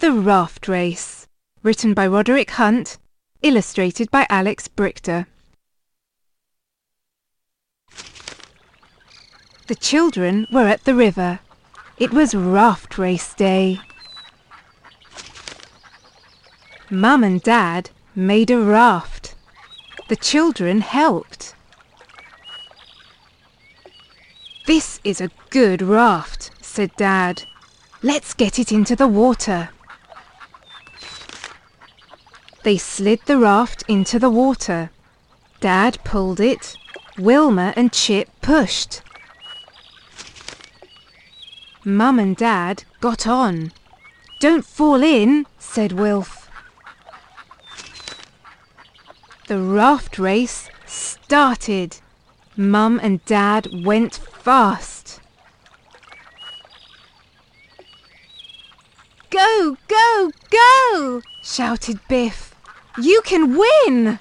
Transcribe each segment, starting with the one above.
The Raft Race. Written by Roderick Hunt. Illustrated by Alex Brychta. The children were at the river. It was Raft Race Day. Mum and Dad made a raft. The children helped. This is a good raft, said Dad. Let's get it into the water. They slid the raft into the water. Dad pulled it. Wilma and Chip pushed. Mum and Dad got on. Don't fall in, said Wilf. The raft race started. Mum and Dad went fast. Go, go, go! shouted Biff. You can win!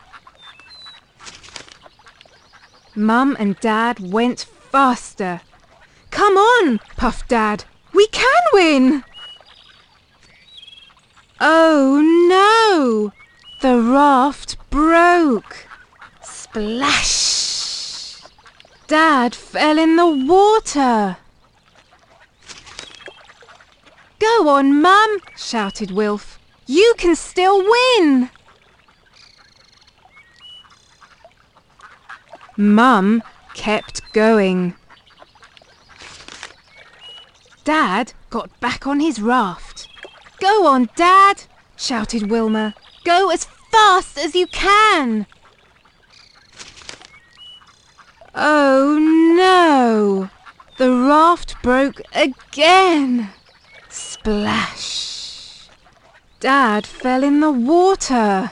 Mum and Dad went faster. Come on, puffed Dad. We can win! Oh no! The raft broke. Splash! Dad fell in the water. Go on, Mum, shouted Wilf. You can still win! Mum kept going. Dad got back on his raft. Go on, Dad, shouted Wilma. Go as fast as you can. Oh no! The raft broke again. Splash! Dad fell in the water.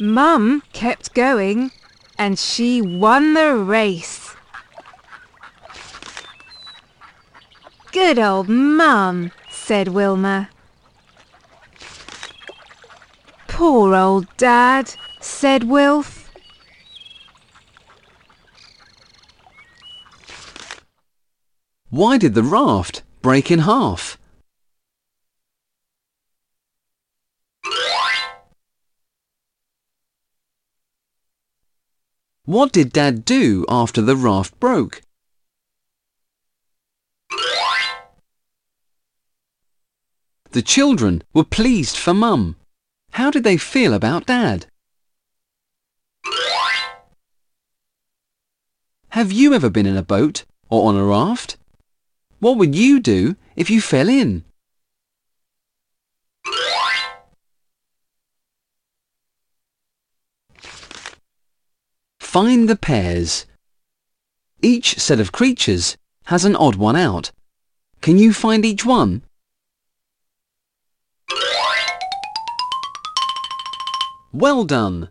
Mum kept going and she won the race. Good old Mum, said Wilma. Poor old Dad, said Wilf. Why did the raft break in half? What did Dad do after the raft broke? The children were pleased for Mum. How did they feel about Dad? Have you ever been in a boat or on a raft? What would you do if you fell in? Find the pairs. Each set of creatures has an odd one out. Can you find each one? Well done!